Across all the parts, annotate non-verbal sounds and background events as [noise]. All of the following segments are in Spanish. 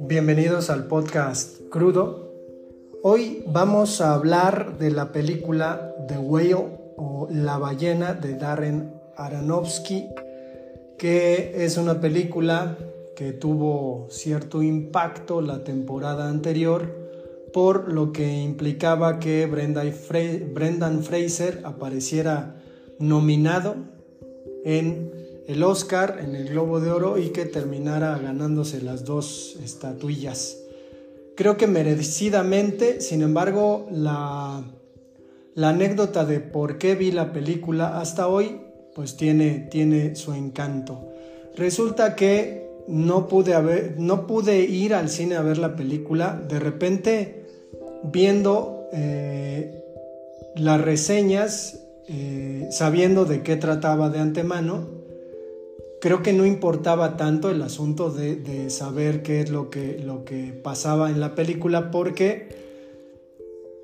Bienvenidos al podcast Crudo. Hoy vamos a hablar de la película The Whale o La ballena de Darren Aronofsky, que es una película que tuvo cierto impacto la temporada anterior por lo que implicaba que Brendan Fraser apareciera nominado en el Oscar, en el Globo de Oro y que terminara ganándose las dos estatuillas. Creo que merecidamente, sin embargo, la, anécdota de por qué vi la película hasta hoy, pues tiene, tiene su encanto. Resulta que no pude, haber, no pude ir al cine a ver la película, de repente viendo eh, las reseñas, eh, sabiendo de qué trataba de antemano, creo que no importaba tanto el asunto de, saber qué es lo que, lo que pasaba en la película porque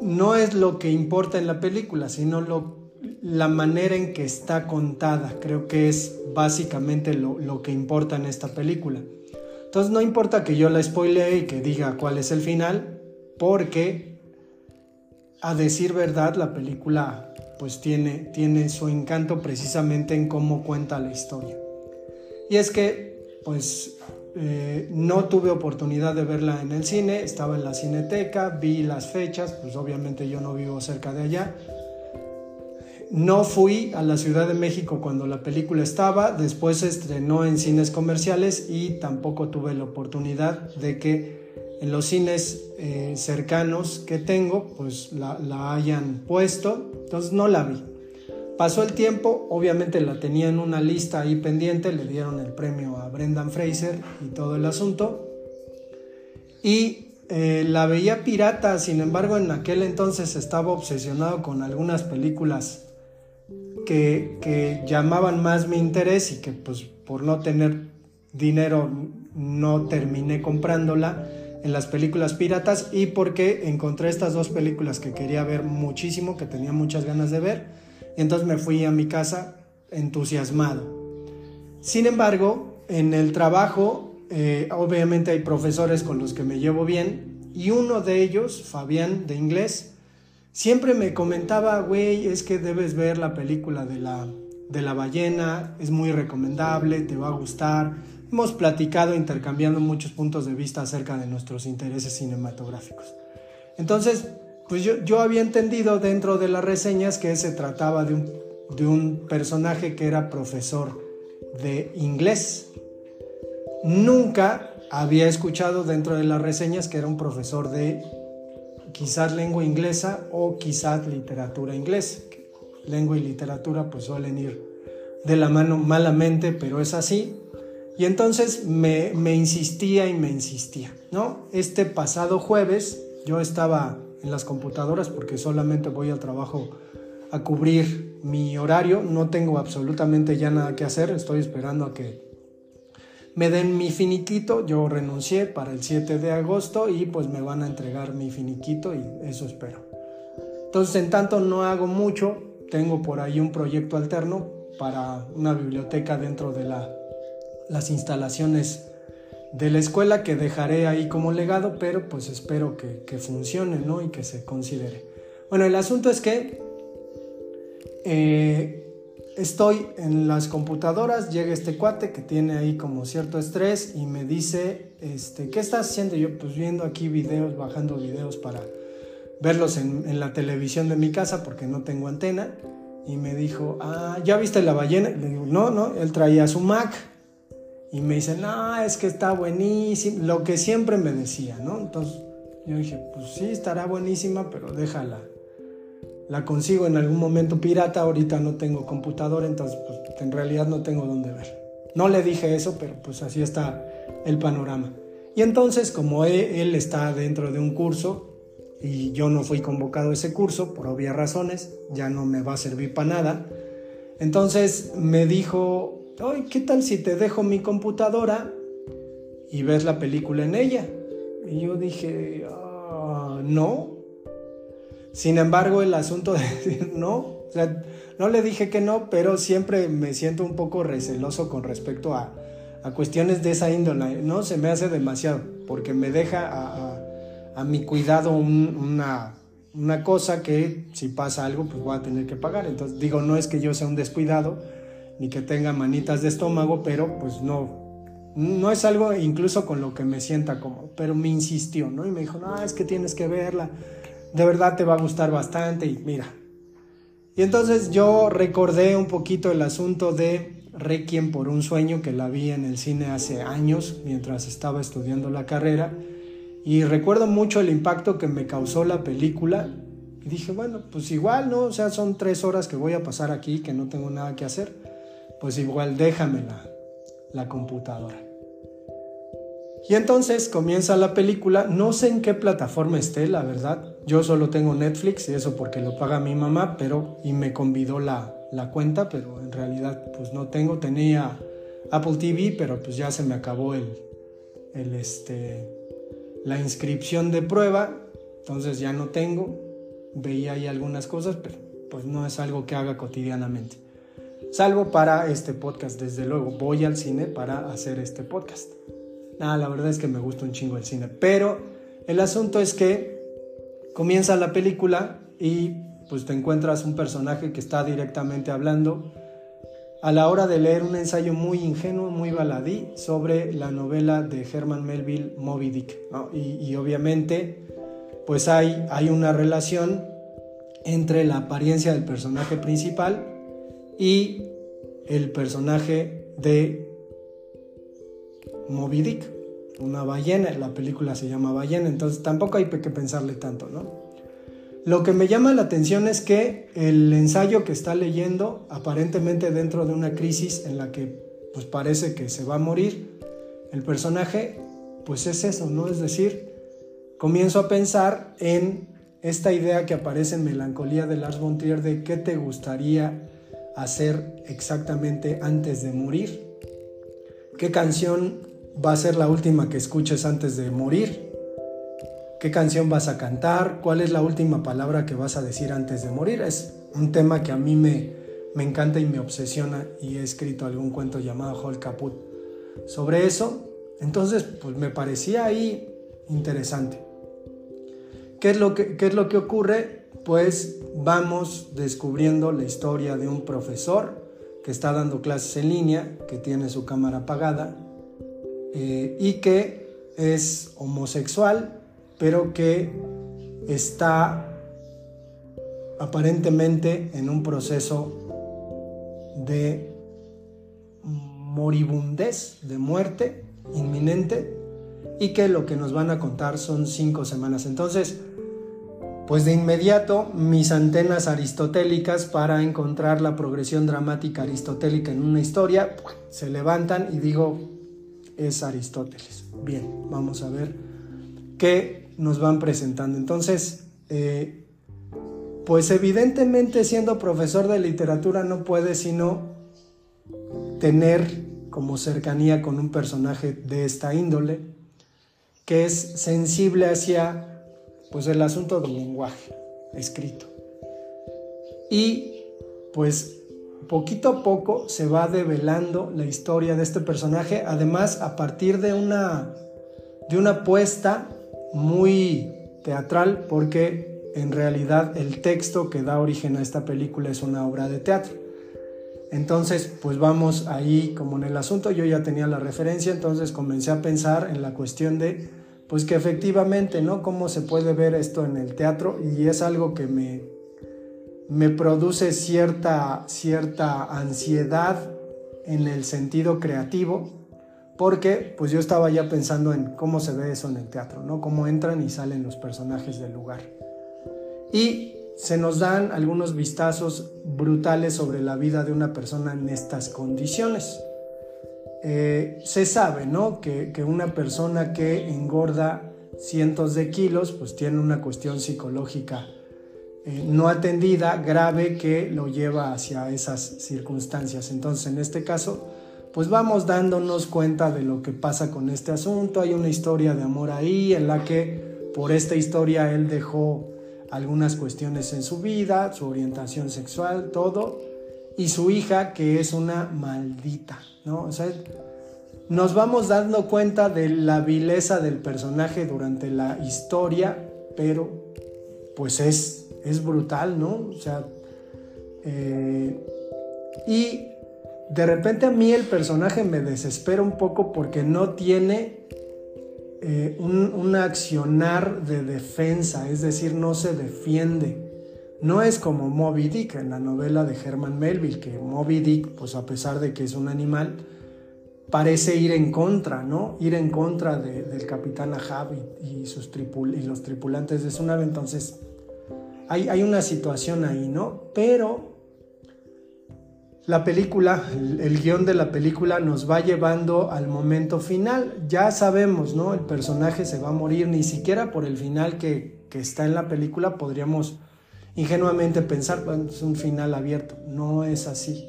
no es lo que importa en la película, sino lo, la manera en que está contada. Creo que es básicamente lo, lo que importa en esta película. Entonces no importa que yo la spoilee y que diga cuál es el final, porque a decir verdad la película pues tiene, tiene su encanto precisamente en cómo cuenta la historia. Y es que, pues, eh, no tuve oportunidad de verla en el cine, estaba en la cineteca, vi las fechas, pues obviamente yo no vivo cerca de allá. No fui a la Ciudad de México cuando la película estaba, después se estrenó en cines comerciales y tampoco tuve la oportunidad de que en los cines eh, cercanos que tengo, pues la, la hayan puesto, entonces no la vi. Pasó el tiempo, obviamente la tenía en una lista ahí pendiente, le dieron el premio a Brendan Fraser y todo el asunto. Y eh, la veía pirata, sin embargo en aquel entonces estaba obsesionado con algunas películas que, que llamaban más mi interés y que pues por no tener dinero no terminé comprándola en las películas piratas y porque encontré estas dos películas que quería ver muchísimo, que tenía muchas ganas de ver entonces me fui a mi casa entusiasmado. Sin embargo, en el trabajo, eh, obviamente hay profesores con los que me llevo bien y uno de ellos, Fabián de inglés, siempre me comentaba, güey, es que debes ver la película de la, de la ballena, es muy recomendable, te va a gustar. Hemos platicado intercambiando muchos puntos de vista acerca de nuestros intereses cinematográficos. Entonces, pues yo, había entendido dentro de las reseñas que se trataba de un, de un personaje que era profesor de inglés. Nunca había escuchado dentro de las reseñas que era un profesor de quizás lengua inglesa o quizás literatura inglesa. Lengua y literatura pues suelen ir de la mano malamente, pero es así. Y entonces me, insistía y me insistía, ¿no? Este pasado jueves yo estaba en las computadoras porque solamente voy al trabajo a cubrir mi horario, no tengo absolutamente ya nada que hacer, estoy esperando a que me den mi finiquito, yo renuncié para el 7 de agosto y pues me van a entregar mi finiquito y eso espero. Entonces en tanto no hago mucho, tengo por ahí un proyecto alterno para una biblioteca dentro de la, las instalaciones de la escuela que dejaré ahí como legado, pero pues espero que, funcione ¿no? y que se considere. Bueno, el asunto es que eh, estoy en las computadoras, llega este cuate que tiene ahí como cierto estrés y me dice, este, ¿qué estás haciendo? Yo pues viendo aquí videos, bajando videos para verlos en, en la televisión de mi casa porque no tengo antena. Y me dijo, ah, ¿ya viste la ballena? Le digo, no, no, él traía su Mac y me dicen, no, es que está buenísimo, lo que siempre me decía, ¿no? Entonces yo dije, pues sí, estará buenísima, pero déjala. La consigo en algún momento pirata, ahorita no tengo computadora, entonces pues en realidad no tengo dónde ver. No le dije eso, pero pues así está el panorama. Y entonces, como e, él está dentro de un curso y yo no fui convocado a ese curso, por obvias razones, ya no me va a servir para nada, entonces me dijo, ¿qué tal si te dejo mi computadora y ves la película en ella? Y yo dije, ah, no. Sin embargo, el asunto de [laughs] decir no O sea, no le dije que no, pero siempre me siento un poco receloso con respecto a, a cuestiones de esa índole, ¿no? Se me hace demasiado, porque me deja a, a, mi cuidado una, una cosa que si pasa algo, pues voy a tener que pagar. Entonces, digo, no es que yo sea un descuidado, ni que tenga manitas de estómago, pero pues no, no es algo incluso con lo que me sienta como, pero me insistió, ¿no? Y me dijo, no, es que tienes que verla, de verdad te va a gustar bastante y mira. Y entonces yo recordé un poquito el asunto de Requiem por un sueño que la vi en el cine hace años mientras estaba estudiando la carrera y recuerdo mucho el impacto que me causó la película y dije, bueno, pues igual, ¿no? O sea, son tres horas que voy a pasar aquí, que no tengo nada que hacer, pues igual déjamela la computadora. Y entonces comienza la película, no sé en qué plataforma esté, la verdad. Yo solo tengo Netflix y eso porque lo paga mi mamá, pero y me convidó la, la cuenta, pero en realidad pues no tengo. Tenía Apple TV, pero pues ya se me acabó el, el este, la inscripción de prueba, entonces ya no tengo. Veía ahí algunas cosas, pero pues no es algo que haga cotidianamente. Salvo para este podcast, desde luego. Voy al cine para hacer este podcast. Nada, la verdad es que me gusta un chingo el cine. Pero el asunto es que comienza la película y pues te encuentras un personaje que está directamente hablando a la hora de leer un ensayo muy ingenuo, muy baladí sobre la novela de Herman Melville Moby Dick. Y, obviamente pues hay, hay una relación entre la apariencia del personaje principal y el personaje de Moby Dick, una ballena, la película se llama Ballena, entonces tampoco hay que pensarle tanto, ¿no? Lo que me llama la atención es que el ensayo que está leyendo, aparentemente dentro de una crisis en la que pues parece que se va a morir, el personaje, pues es eso, ¿no? Es decir, comienzo a pensar en esta idea que aparece en Melancolía de Lars von Trier de qué te gustaría hacer exactamente antes de morir, qué canción va a ser la última que escuches antes de morir, qué canción vas a cantar, cuál es la última palabra que vas a decir antes de morir. Es un tema que a mí me, me encanta y me obsesiona y he escrito algún cuento llamado Hall Caput sobre eso. Entonces, pues me parecía ahí interesante. ¿Qué es lo que, qué es lo que ocurre? Pues vamos descubriendo la historia de un profesor que está dando clases en línea, que tiene su cámara apagada eh, y que es homosexual pero que está aparentemente en un proceso de moribundez, de muerte inminente, y que lo que nos van a contar son cinco semanas. Entonces, pues de inmediato mis antenas aristotélicas para encontrar la progresión dramática aristotélica en una historia se levantan y digo, es Aristóteles. Bien, vamos a ver qué nos van presentando. Entonces, eh, pues evidentemente siendo profesor de literatura no puede sino tener como cercanía con un personaje de esta índole, que es sensible hacia pues el asunto del lenguaje escrito. Y pues poquito a poco se va develando la historia de este personaje, además a partir de una de una apuesta muy teatral porque en realidad el texto que da origen a esta película es una obra de teatro. Entonces, pues vamos ahí como en el asunto, yo ya tenía la referencia, entonces comencé a pensar en la cuestión de, pues que efectivamente, ¿no? ¿Cómo se puede ver esto en el teatro? Y es algo que me, me produce cierta, cierta ansiedad en el sentido creativo, porque pues yo estaba ya pensando en cómo se ve eso en el teatro, ¿no? Cómo entran y salen los personajes del lugar. Y se nos dan algunos vistazos brutales sobre la vida de una persona en estas condiciones. Eh, se sabe, ¿no? Que, una persona que engorda cientos de kilos, pues tiene una cuestión psicológica eh, no atendida, grave, que lo lleva hacia esas circunstancias. Entonces, en este caso, pues vamos dándonos cuenta de lo que pasa con este asunto. Hay una historia de amor ahí en la que por esta historia él dejó algunas cuestiones en su vida, su orientación sexual, todo, y su hija que es una maldita, ¿no? O sea, nos vamos dando cuenta de la vileza del personaje durante la historia, pero pues es, es brutal, ¿no? O sea, eh, y de repente a mí el personaje me desespera un poco porque no tiene eh, un, accionar de defensa, es decir, no se defiende. No es como Moby Dick en la novela de Herman Melville, que Moby Dick, pues a pesar de que es un animal, parece ir en contra, ¿no? Ir en contra del capitán Ahab y, sus y los tripulantes de su nave. Entonces, hay, hay una situación ahí, ¿no? Pero la película, el, guion de la película nos va llevando al momento final. Ya sabemos, ¿no? El personaje se va a morir, ni siquiera por el final que, que está en la película podríamos ingenuamente pensar, bueno, es un final abierto. No es así.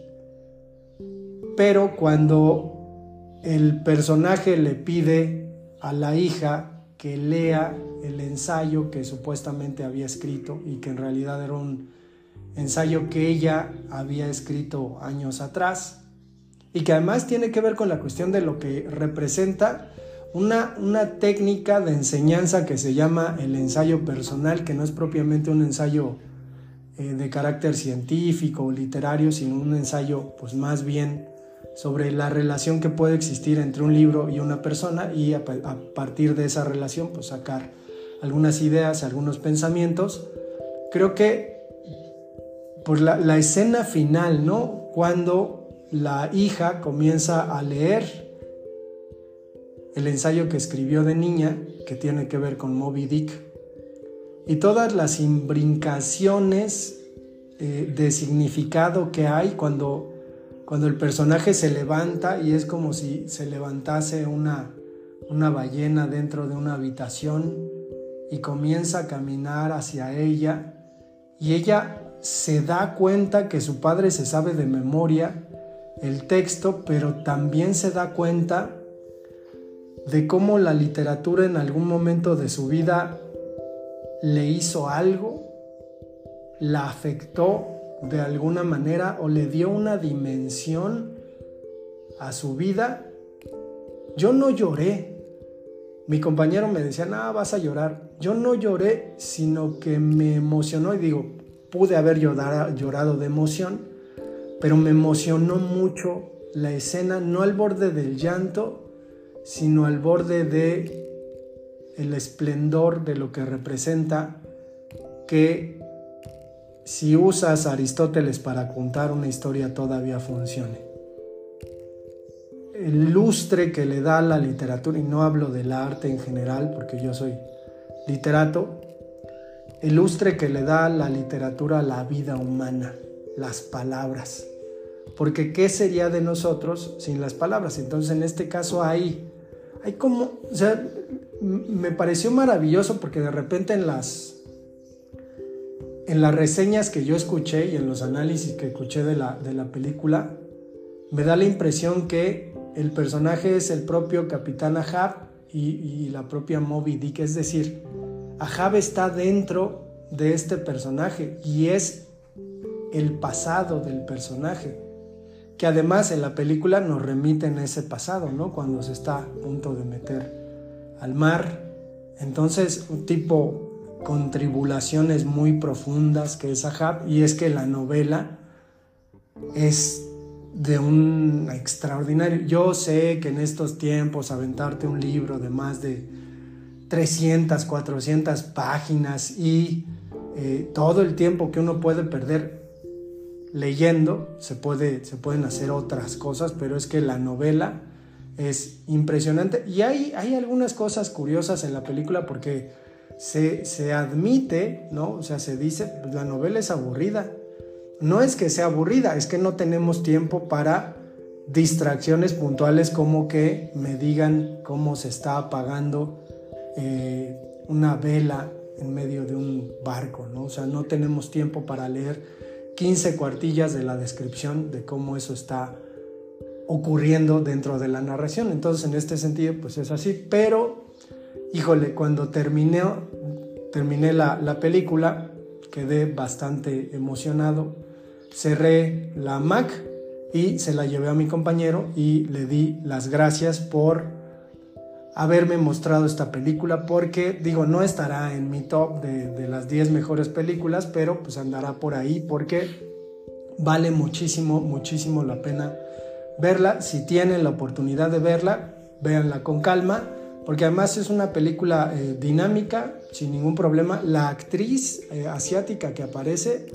Pero cuando el personaje le pide a la hija que lea el ensayo que supuestamente había escrito y que en realidad era un ensayo que ella había escrito años atrás y que además tiene que ver con la cuestión de lo que representa una, una técnica de enseñanza que se llama el ensayo personal, que no es propiamente un ensayo eh, de carácter científico o literario, sino un ensayo pues más bien sobre la relación que puede existir entre un libro y una persona y a, partir de esa relación pues sacar algunas ideas, algunos pensamientos. Creo que por la, escena final, ¿no? Cuando la hija comienza a leer el ensayo que escribió de niña, que tiene que ver con Moby Dick, y todas las imbrincaciones eh, de significado que hay cuando, cuando el personaje se levanta y es como si se levantase una, una ballena dentro de una habitación y comienza a caminar hacia ella y ella se da cuenta que su padre se sabe de memoria el texto, pero también se da cuenta de cómo la literatura en algún momento de su vida le hizo algo, la afectó de alguna manera o le dio una dimensión a su vida. Yo no lloré. Mi compañero me decía, no, vas a llorar. Yo no lloré, sino que me emocionó y digo, pude haber llorado de emoción, pero me emocionó mucho la escena, no al borde del llanto, sino al borde de el esplendor de lo que representa que si usas Aristóteles para contar una historia todavía funcione. El lustre que le da la literatura, y no hablo del arte en general, porque yo soy literato, el lustre que le da la literatura a la vida humana, las palabras. Porque ¿qué sería de nosotros sin las palabras? Entonces en este caso hay, hay como, o sea, me pareció maravilloso porque de repente en las, en las reseñas que yo escuché y en los análisis que escuché de la, de la película, me da la impresión que el personaje es el propio Capitán Ahab y, la propia Moby Dick, es decir, Ahab está dentro de este personaje y es el pasado del personaje, que además en la película nos remiten a ese pasado, ¿no? Cuando se está a punto de meter al mar. Entonces, un tipo con tribulaciones muy profundas que es Ahab, y es que la novela es de un extraordinario. Yo sé que en estos tiempos aventarte un libro de más de 300, 400 páginas y eh, todo el tiempo que uno puede perder leyendo, se, puede, se pueden hacer otras cosas, pero es que la novela es impresionante. Y hay, hay algunas cosas curiosas en la película porque se, se admite, ¿no? O sea, se dice, pues, la novela es aburrida. No es que sea aburrida, es que no tenemos tiempo para distracciones puntuales como que me digan cómo se está apagando eh, una vela en medio de un barco, ¿no? O sea, no tenemos tiempo para leer 15 cuartillas de la descripción de cómo eso está ocurriendo dentro de la narración. Entonces, en este sentido, pues es así. Pero, híjole, cuando terminé, terminé la, la película, quedé bastante emocionado. Cerré la Mac y se la llevé a mi compañero y le di las gracias por haberme mostrado esta película porque digo no estará en mi top de, las 10 mejores películas pero pues andará por ahí porque vale muchísimo muchísimo la pena verla si tienen la oportunidad de verla véanla con calma porque además es una película eh, dinámica sin ningún problema la actriz eh, asiática que aparece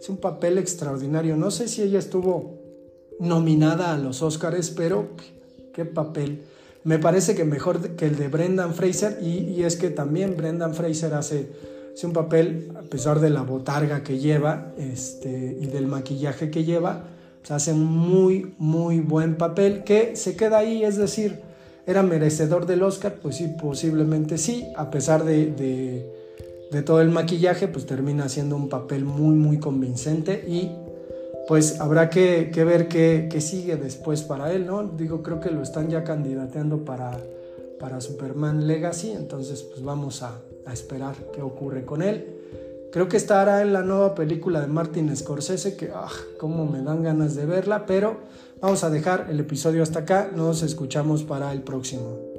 es un papel extraordinario no sé si ella estuvo nominada a los Oscars, pero qué papel. Me parece que mejor que el de Brendan Fraser y, es que también Brendan Fraser hace, un papel, a pesar de la botarga que lleva este, y del maquillaje que lleva, pues hace un muy, muy buen papel que se queda ahí, es decir, era merecedor del Oscar, pues sí, posiblemente sí, a pesar de, de todo el maquillaje, pues termina siendo un papel muy, muy convincente y pues habrá que, ver qué, sigue después para él, ¿no? Digo, creo que lo están ya candidateando para, para Superman Legacy, entonces pues vamos a, esperar qué ocurre con él. Creo que estará en la nueva película de Martin Scorsese, que ah, cómo me dan ganas de verla, pero vamos a dejar el episodio hasta acá, nos escuchamos para el próximo.